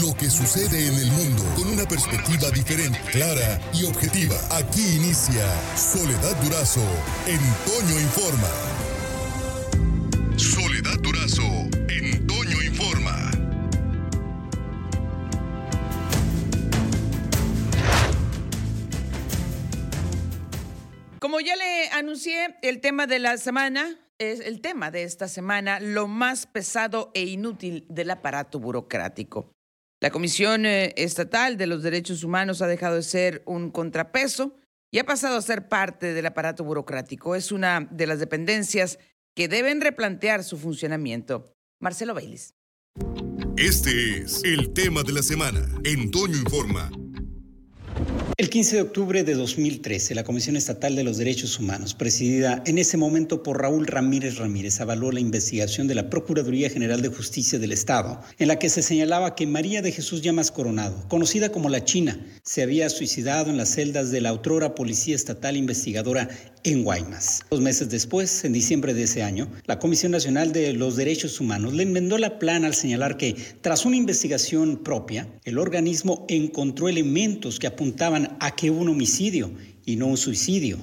lo que sucede en el mundo con una perspectiva diferente, clara y objetiva. Aquí inicia Soledad Durazo en Toño Informa. Soledad Durazo en Informa. Como ya le anuncié, el tema de la semana es el tema de esta semana, lo más pesado e inútil del aparato burocrático. La Comisión eh, Estatal de los Derechos Humanos ha dejado de ser un contrapeso y ha pasado a ser parte del aparato burocrático. Es una de las dependencias que deben replantear su funcionamiento. Marcelo Baylis. Este es el tema de la semana. En Toño Informa. El 15 de octubre de 2013, la Comisión Estatal de los Derechos Humanos, presidida en ese momento por Raúl Ramírez Ramírez, avaló la investigación de la Procuraduría General de Justicia del Estado, en la que se señalaba que María de Jesús Llamas Coronado, conocida como la China, se había suicidado en las celdas de la otrora Policía Estatal Investigadora en Guaymas. Dos meses después, en diciembre de ese año, la Comisión Nacional de los Derechos Humanos le enmendó la plana al señalar que, tras una investigación propia, el organismo encontró elementos que apuntaban a que hubo un homicidio y no un suicidio.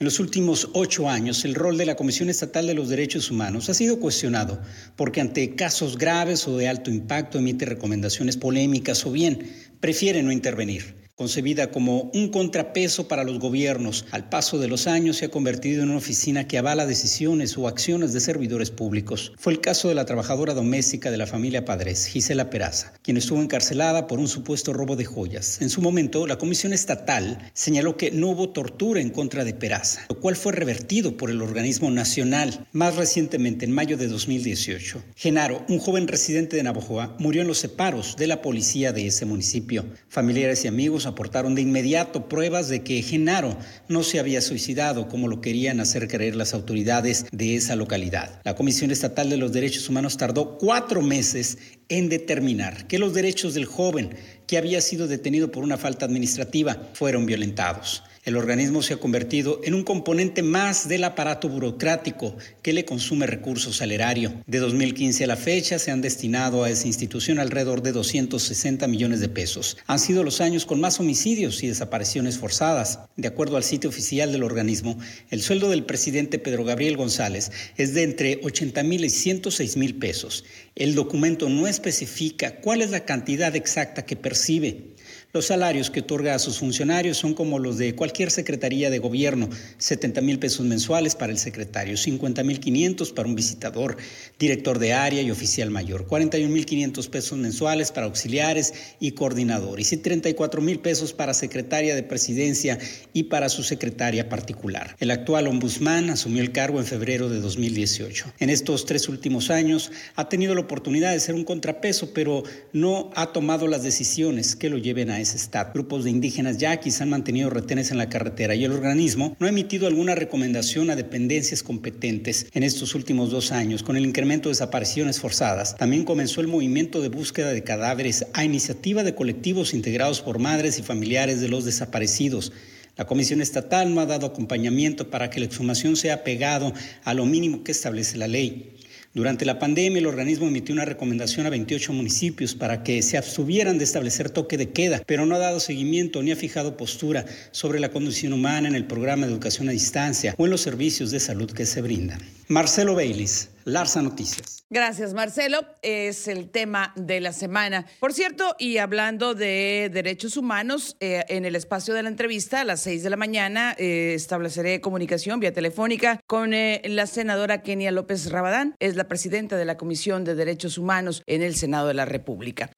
En los últimos ocho años, el rol de la Comisión Estatal de los Derechos Humanos ha sido cuestionado porque ante casos graves o de alto impacto emite recomendaciones polémicas o bien prefiere no intervenir. Concebida como un contrapeso para los gobiernos, al paso de los años se ha convertido en una oficina que avala decisiones o acciones de servidores públicos. Fue el caso de la trabajadora doméstica de la familia Padres, Gisela Peraza, quien estuvo encarcelada por un supuesto robo de joyas. En su momento, la Comisión Estatal señaló que no hubo tortura en contra de Peraza, lo cual fue revertido por el organismo nacional más recientemente, en mayo de 2018. Genaro, un joven residente de Navojoa, murió en los separos de la policía de ese municipio. Familiares y amigos aportaron de inmediato pruebas de que Genaro no se había suicidado como lo querían hacer creer las autoridades de esa localidad. La Comisión Estatal de los Derechos Humanos tardó cuatro meses en determinar que los derechos del joven que había sido detenido por una falta administrativa fueron violentados. El organismo se ha convertido en un componente más del aparato burocrático que le consume recursos al erario. De 2015 a la fecha se han destinado a esa institución alrededor de 260 millones de pesos. Han sido los años con más homicidios y desapariciones forzadas. De acuerdo al sitio oficial del organismo, el sueldo del presidente Pedro Gabriel González es de entre 80 mil y 106 mil pesos. El documento no especifica cuál es la cantidad exacta que percibe. Los salarios que otorga a sus funcionarios son como los de cualquier secretaría de gobierno, 70 mil pesos mensuales para el secretario, 50 mil 500 para un visitador, director de área y oficial mayor, 41 mil 500 pesos mensuales para auxiliares y coordinadores y 34 mil pesos para secretaria de presidencia y para su secretaria particular. El actual ombudsman asumió el cargo en febrero de 2018. En estos tres últimos años ha tenido la oportunidad de ser un contrapeso, pero no ha tomado las decisiones que lo lleven a Grupos de indígenas yaquis han mantenido retenes en la carretera y el organismo no ha emitido alguna recomendación a dependencias competentes en estos últimos dos años. Con el incremento de desapariciones forzadas, también comenzó el movimiento de búsqueda de cadáveres a iniciativa de colectivos integrados por madres y familiares de los desaparecidos. La Comisión Estatal no ha dado acompañamiento para que la exhumación sea pegado a lo mínimo que establece la ley. Durante la pandemia, el organismo emitió una recomendación a 28 municipios para que se abstuvieran de establecer toque de queda, pero no ha dado seguimiento ni ha fijado postura sobre la condición humana en el programa de educación a distancia o en los servicios de salud que se brindan. Marcelo Baylis, Larsa Noticias. Gracias, Marcelo. Es el tema de la semana. Por cierto, y hablando de derechos humanos, eh, en el espacio de la entrevista a las seis de la mañana eh, estableceré comunicación vía telefónica con eh, la senadora Kenia López Rabadán. Es la presidenta de la Comisión de Derechos Humanos en el Senado de la República.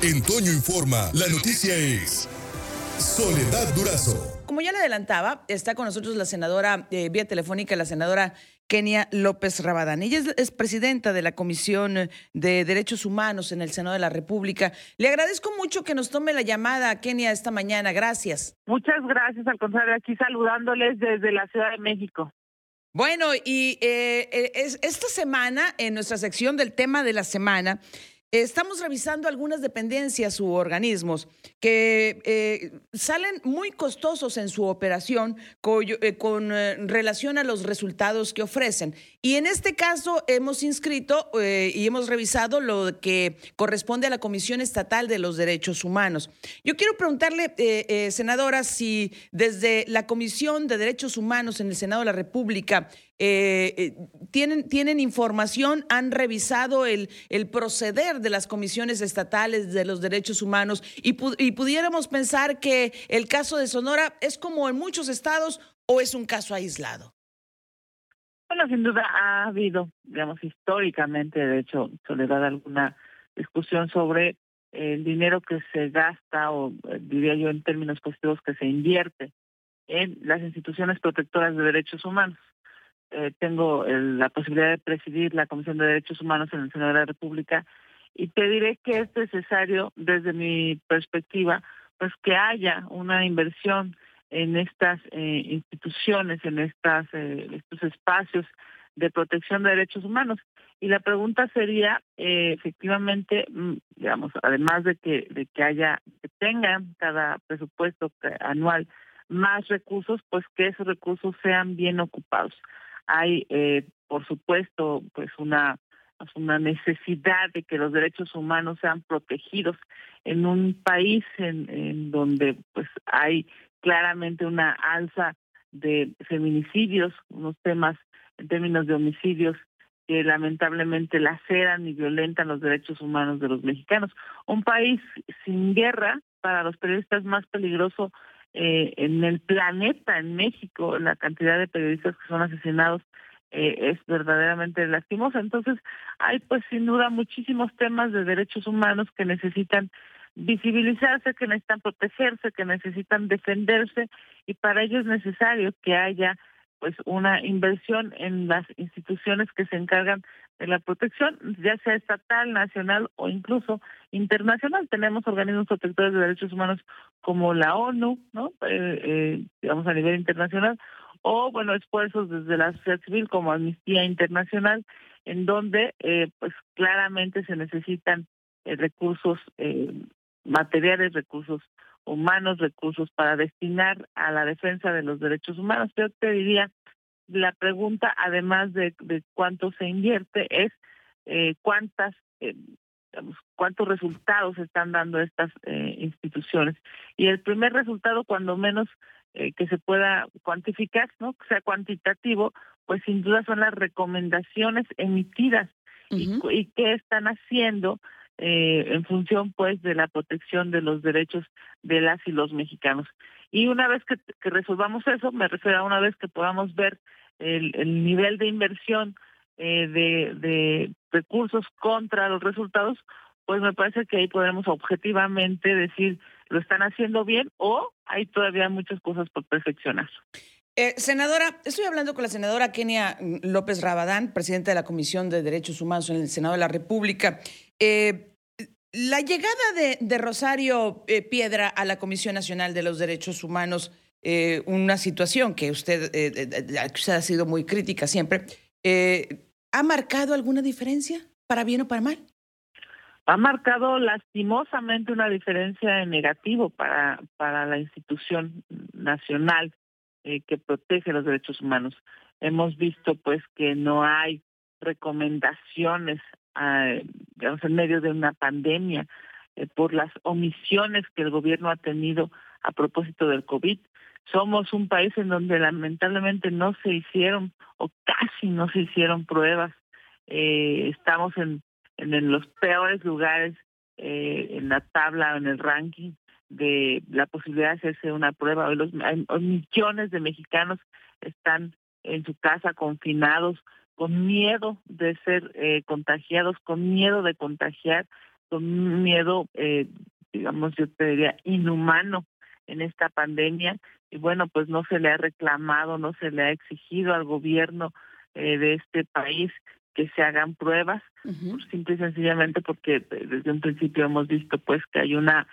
En Toño Informa, la noticia es Soledad Durazo. Como ya le adelantaba, está con nosotros la senadora vía telefónica, la senadora Kenia López Rabadán. Ella es, presidenta de la Comisión de Derechos Humanos en el Senado de la República. Le agradezco mucho que nos tome la llamada, Kenia, esta mañana. Gracias. Muchas gracias, al contrario, aquí saludándoles desde la Ciudad de México. Bueno, y eh, eh, esta semana, en nuestra sección del tema de la semana, estamos revisando algunas dependencias u organismos que eh, salen muy costosos en su operación eh, con, eh, relación a los resultados que ofrecen. Y en este caso hemos inscrito y hemos revisado lo que corresponde a la Comisión Estatal de los Derechos Humanos. Yo quiero preguntarle, senadora, si desde la Comisión de Derechos Humanos en el Senado de la República eh, eh, tienen, información, han revisado el, el proceder de las comisiones estatales de los derechos humanos y, y pudiéramos pensar que el caso de Sonora es como en muchos estados o es un caso aislado. Bueno, sin duda ha habido, digamos, históricamente, de hecho, Soledad, alguna discusión sobre el dinero que se gasta, o eh, diría yo en términos positivos, que se invierte en las instituciones protectoras de derechos humanos. Eh, tengo la posibilidad de presidir la Comisión de Derechos Humanos en el Senado de la República y te diré que es necesario, desde mi perspectiva, pues que haya una inversión en estas eh, instituciones, en estas eh, estos espacios de protección de derechos humanos. Y la pregunta sería, efectivamente, mm, digamos, además de que de que haya que tengan cada presupuesto anual más recursos, pues que esos recursos sean bien ocupados. Hay, eh, por supuesto, pues una una necesidad de que los derechos humanos sean protegidos en un país en, donde pues hay claramente una alza de feminicidios, unos temas en términos de homicidios que lamentablemente laceran y violentan los derechos humanos de los mexicanos. Un país sin guerra, para los periodistas más peligroso eh, en el planeta, en México, la cantidad de periodistas que son asesinados eh, es verdaderamente lastimosa. Entonces, hay pues sin duda muchísimos temas de derechos humanos que necesitan visibilizarse, que necesitan protegerse, que necesitan defenderse y para ello es necesario que haya pues una inversión en las instituciones que se encargan de la protección, ya sea estatal, nacional o incluso internacional. Tenemos organismos protectores de derechos humanos como la ONU, ¿no? Eh, eh, digamos a nivel internacional, o bueno, esfuerzos desde la sociedad civil como Amnistía Internacional, en donde eh, pues claramente se necesitan recursos materiales, recursos humanos, recursos para destinar a la defensa de los derechos humanos. Yo te diría, la pregunta, además de, de cuánto se invierte, es eh, cuántas, eh, cuántos resultados están dando estas eh, instituciones. Y el primer resultado, cuando menos que se pueda cuantificar, no, que sea cuantitativo, pues sin duda son las recomendaciones emitidas y, y qué están haciendo eh, en función pues de la protección de los derechos de las y los mexicanos. Y una vez que, resolvamos eso, me refiero a una vez que podamos ver el, el nivel de inversión eh, de, de recursos contra los resultados, pues me parece que ahí podremos objetivamente decir lo están haciendo bien o hay todavía muchas cosas por perfeccionar. Eh, senadora, estoy hablando con la senadora Kenia López Rabadán, presidenta de la Comisión de Derechos Humanos en el Senado de la República. Eh, la llegada de, Rosario eh, Piedra a la Comisión Nacional de los Derechos Humanos, una situación que usted, usted ha sido muy crítica siempre, ¿ha marcado alguna diferencia para bien o para mal? ha marcado lastimosamente una diferencia en negativo para, para la institución nacional. Eh, que protege los derechos humanos. Hemos visto pues que no hay recomendaciones eh, en medio de una pandemia eh, por las omisiones que el gobierno ha tenido a propósito del COVID. Somos un país en donde lamentablemente no se hicieron o casi no se hicieron pruebas. Estamos en, en, los peores lugares en la tabla, en el ranking de la posibilidad de hacerse una prueba. Hoy los millones de mexicanos están en su casa confinados con miedo de ser eh, contagiados, con miedo de contagiar, con miedo, eh, digamos, yo te diría, inhumano en esta pandemia. Y bueno, pues no se le ha reclamado, no se le ha exigido al gobierno eh, de este país que se hagan pruebas, simple y sencillamente porque eh, desde un principio hemos visto pues que hay una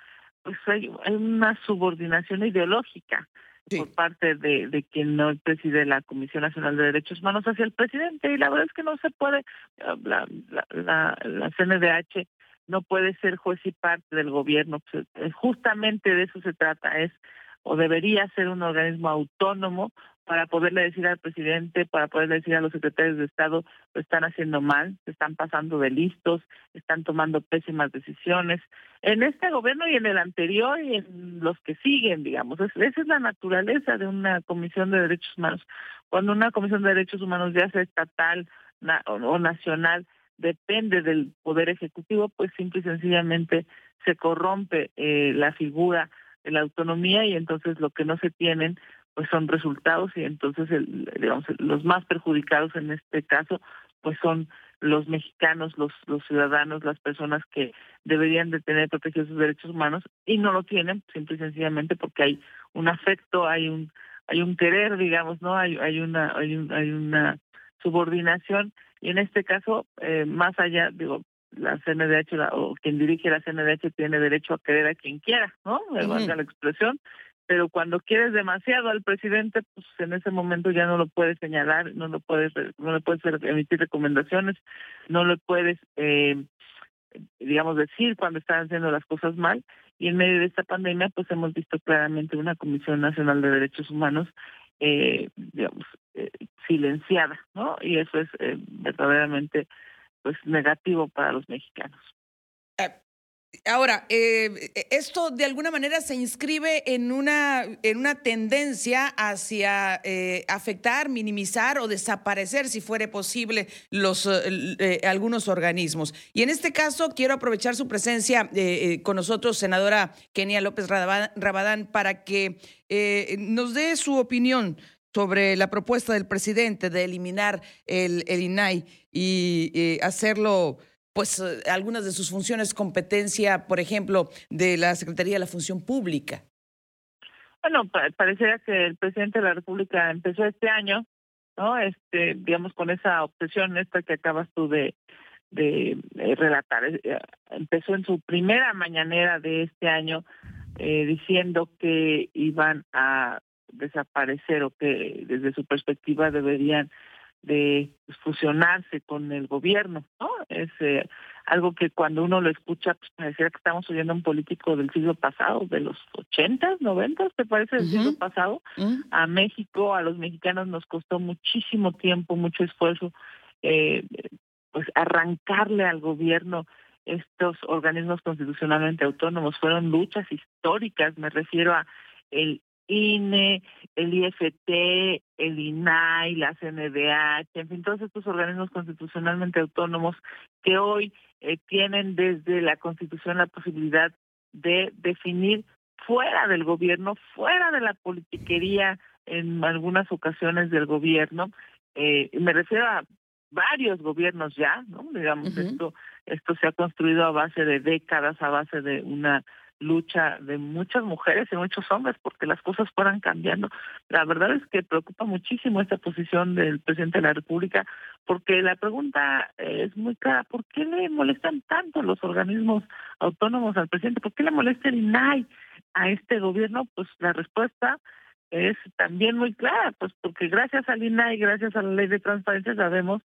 pues hay, una subordinación ideológica por parte de, de quien no preside la Comisión Nacional de Derechos Humanos hacia el presidente y la verdad es que no se puede, la, la, la, CNDH no puede ser juez y parte del gobierno. Pues, eh, justamente de eso se trata, es o debería ser un organismo autónomo para poderle decir al presidente, para poderle decir a los secretarios de Estado, lo están haciendo mal, se están pasando de listos, están tomando pésimas decisiones. En este gobierno y en el anterior y en los que siguen, digamos, esa es la naturaleza de una comisión de derechos humanos. Cuando una comisión de derechos humanos ya sea estatal o nacional, depende del poder ejecutivo, pues simple y sencillamente se corrompe eh, la figura de la autonomía y entonces lo que no se tienen pues son resultados y entonces digamos los más perjudicados en este caso pues son los mexicanos, los los ciudadanos, las personas que deberían de tener protegidos sus derechos humanos y no lo tienen simple y sencillamente porque hay un afecto, hay un hay un querer, digamos, no hay hay una hay, hay una subordinación y en este caso eh, más allá digo la CNDH o quien dirige la CNDH tiene derecho a querer a quien quiera, ¿no? Me valga la expresión, pero cuando quieres demasiado al presidente, pues en ese momento ya no lo puedes señalar, no lo puedes, no le puedes emitir recomendaciones, no le puedes, eh, digamos, decir cuando están haciendo las cosas mal. Y en medio de esta pandemia, pues hemos visto claramente una Comisión Nacional de Derechos Humanos, eh, digamos, eh, silenciada, ¿no? Y eso es verdaderamente pues negativo para los mexicanos. Ah, ahora, eh, esto de alguna manera se inscribe en una, en una tendencia hacia eh, afectar, minimizar o desaparecer, si fuere posible, los, eh, algunos organismos. Y en este caso, quiero aprovechar su presencia con nosotros, senadora Kenia López Rabadán, para que nos dé su opinión sobre la propuesta del presidente de eliminar el, el INAI y hacerlo pues eh, algunas de sus funciones competencia, por ejemplo, de la Secretaría de la Función Pública. Bueno, parecería que el presidente de la República empezó este año, ¿no? Este, digamos, con esa obsesión esta que acabas tú de, de, relatar. Eh, empezó en su primera mañanera de este año eh, diciendo que iban a desaparecer o que desde su perspectiva deberían de fusionarse con el gobierno, ¿no? Es eh, algo que cuando uno lo escucha, pues pareciera que estamos oyendo a un político del siglo pasado, de los ochentas, noventas, ¿te parece del siglo pasado? A México, a los mexicanos nos costó muchísimo tiempo, mucho esfuerzo, eh, pues arrancarle al gobierno estos organismos constitucionalmente autónomos. Fueron luchas históricas, me refiero a el INE, el IFT, el INAI, la CNDH, en fin, todos estos organismos constitucionalmente autónomos que hoy eh, tienen desde la Constitución la posibilidad de definir fuera del gobierno, fuera de la politiquería en algunas ocasiones del gobierno. Eh, me refiero a varios gobiernos ya, ¿no? Digamos, esto esto se ha construido a base de décadas, a base de una lucha de muchas mujeres y muchos hombres porque las cosas fueran cambiando. La verdad es que preocupa muchísimo esta posición del presidente de la República porque la pregunta es muy clara, ¿por qué le molestan tanto los organismos autónomos al presidente? ¿Por qué le molesta el INAI a este gobierno? Pues la respuesta es también muy clara, pues porque gracias al INAI, gracias a la ley de transparencia sabemos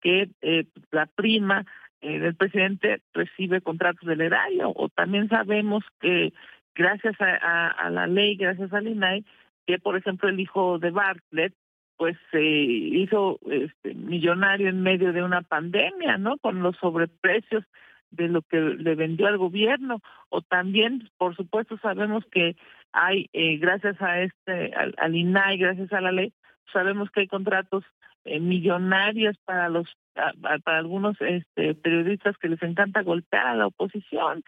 que eh, la prima eh, el presidente recibe contratos del erario o también sabemos que gracias a, la ley, gracias al INAI, que por ejemplo el hijo de Bartlett pues se hizo este, millonario en medio de una pandemia, ¿no? Con los sobreprecios de lo que le vendió al gobierno o también por supuesto sabemos que hay eh, gracias a este al, al, INAI gracias a la ley sabemos que hay contratos eh, millonarios para los para algunos este, periodistas que les encanta golpear a la oposición.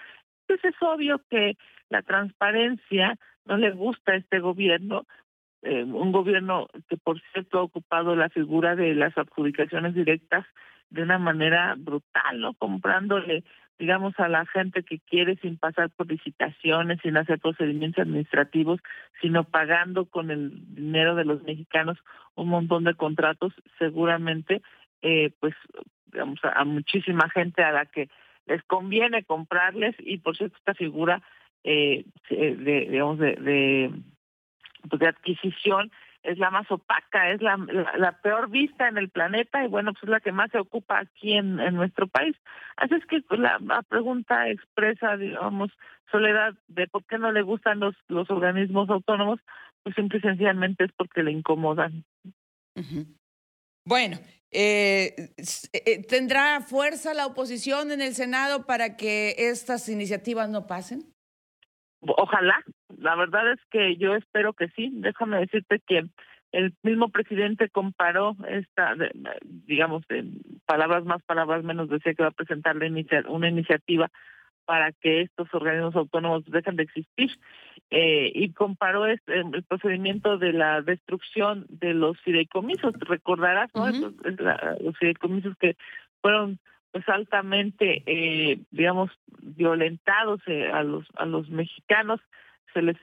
Pues es obvio que la transparencia no le gusta a este gobierno, eh, un gobierno que por cierto ha ocupado la figura de las adjudicaciones directas de una manera brutal, ¿no? Comprándole, digamos, a la gente que quiere sin pasar por licitaciones, sin hacer procedimientos administrativos, sino pagando con el dinero de los mexicanos un montón de contratos, seguramente eh, pues digamos a, muchísima gente a la que les conviene comprarles y por cierto esta figura eh, de digamos de, de, pues, de adquisición es la más opaca, es la, la, peor vista en el planeta y bueno, pues es la que más se ocupa aquí en, en nuestro país. Así es que la, pregunta expresa, digamos, Soledad, de por qué no le gustan los, los organismos autónomos, pues simple y sencillamente es porque le incomodan. Bueno, eh, eh, ¿tendrá fuerza la oposición en el Senado para que estas iniciativas no pasen? Ojalá, la verdad es que yo espero que sí. Déjame decirte que el mismo presidente comparó esta, digamos, en palabras más, palabras menos, decía que va a presentar una iniciativa para que estos organismos autónomos dejen de existir eh, y comparó este, el procedimiento de la destrucción de los fideicomisos. Recordarás, ¿no? los fideicomisos que fueron pues altamente, eh, digamos, violentados eh, a los a los mexicanos, se les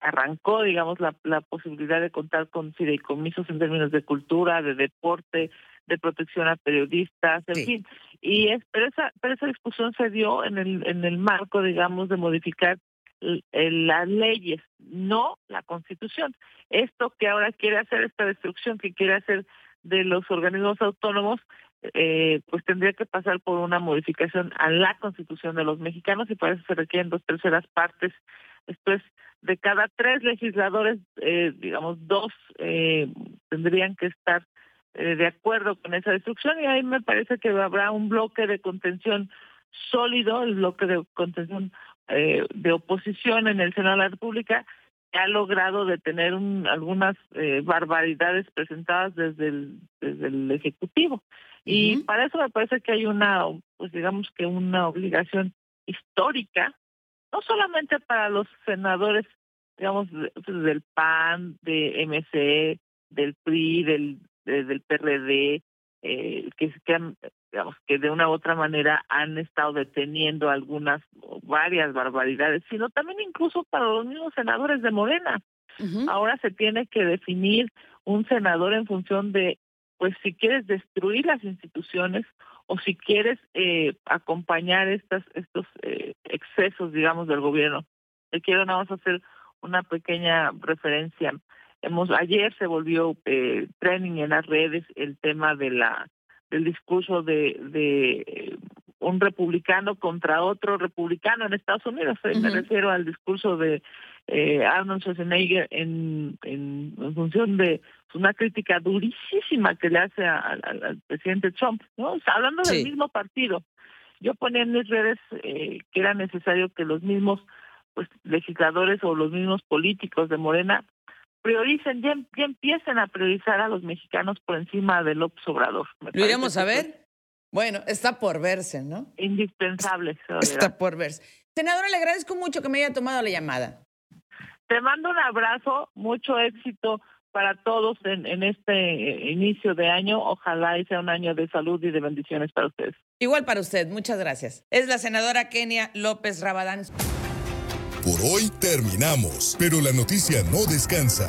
arrancó, digamos, la, la posibilidad de contar con fideicomisos en términos de cultura, de deporte, de protección a periodistas, en fin. Y es, pero esa pero esa discusión se dio en el en el marco, digamos, de modificar las leyes, no la Constitución. Esto que ahora quiere hacer esta destrucción que quiere hacer de los organismos autónomos eh, pues tendría que pasar por una modificación a la constitución de los mexicanos y para eso se requieren dos terceras partes. Esto es, de cada tres legisladores, eh, digamos, dos eh, tendrían que estar eh, de acuerdo con esa destrucción y ahí me parece que habrá un bloque de contención sólido, el bloque de contención eh, de oposición en el Senado de la República, ha logrado detener un, algunas eh, barbaridades presentadas desde el, desde el Ejecutivo. Y para eso me parece que hay una, pues digamos que una obligación histórica, no solamente para los senadores, digamos, del PAN, de MC, del PRI, del, del PRD, eh, que, que han, digamos, que de una u otra manera han estado deteniendo algunas, varias barbaridades, sino también incluso para los mismos senadores de Morena. Ahora se tiene que definir un senador en función de, pues, si quieres destruir las instituciones o si quieres eh, acompañar estas, estos eh, excesos, digamos, del gobierno. Le quiero nada más hacer una pequeña referencia. Hemos, ayer se volvió eh, training en las redes el tema de la del discurso de, de un republicano contra otro republicano en Estados Unidos. Eh, me refiero al discurso de eh, Arnold Schwarzenegger en, en, función de una crítica durísima que le hace al presidente Trump, ¿no? hablando del mismo partido. Yo ponía en mis redes eh, que era necesario que los mismos pues legisladores o los mismos políticos de Morena prioricen, ya, ya empiecen a priorizar a los mexicanos por encima del López Obrador. ¿Lo iremos a ver? Bueno, está por verse, ¿no? Indispensable. Está por verse. Senadora, le agradezco mucho que me haya tomado la llamada. Te mando un abrazo, mucho éxito para todos en, en este eh, inicio de año. Ojalá y sea un año de salud y de bendiciones para ustedes. Igual para usted, muchas gracias. Es la senadora Kenia López Rabadán. Por hoy terminamos, pero la noticia no descansa.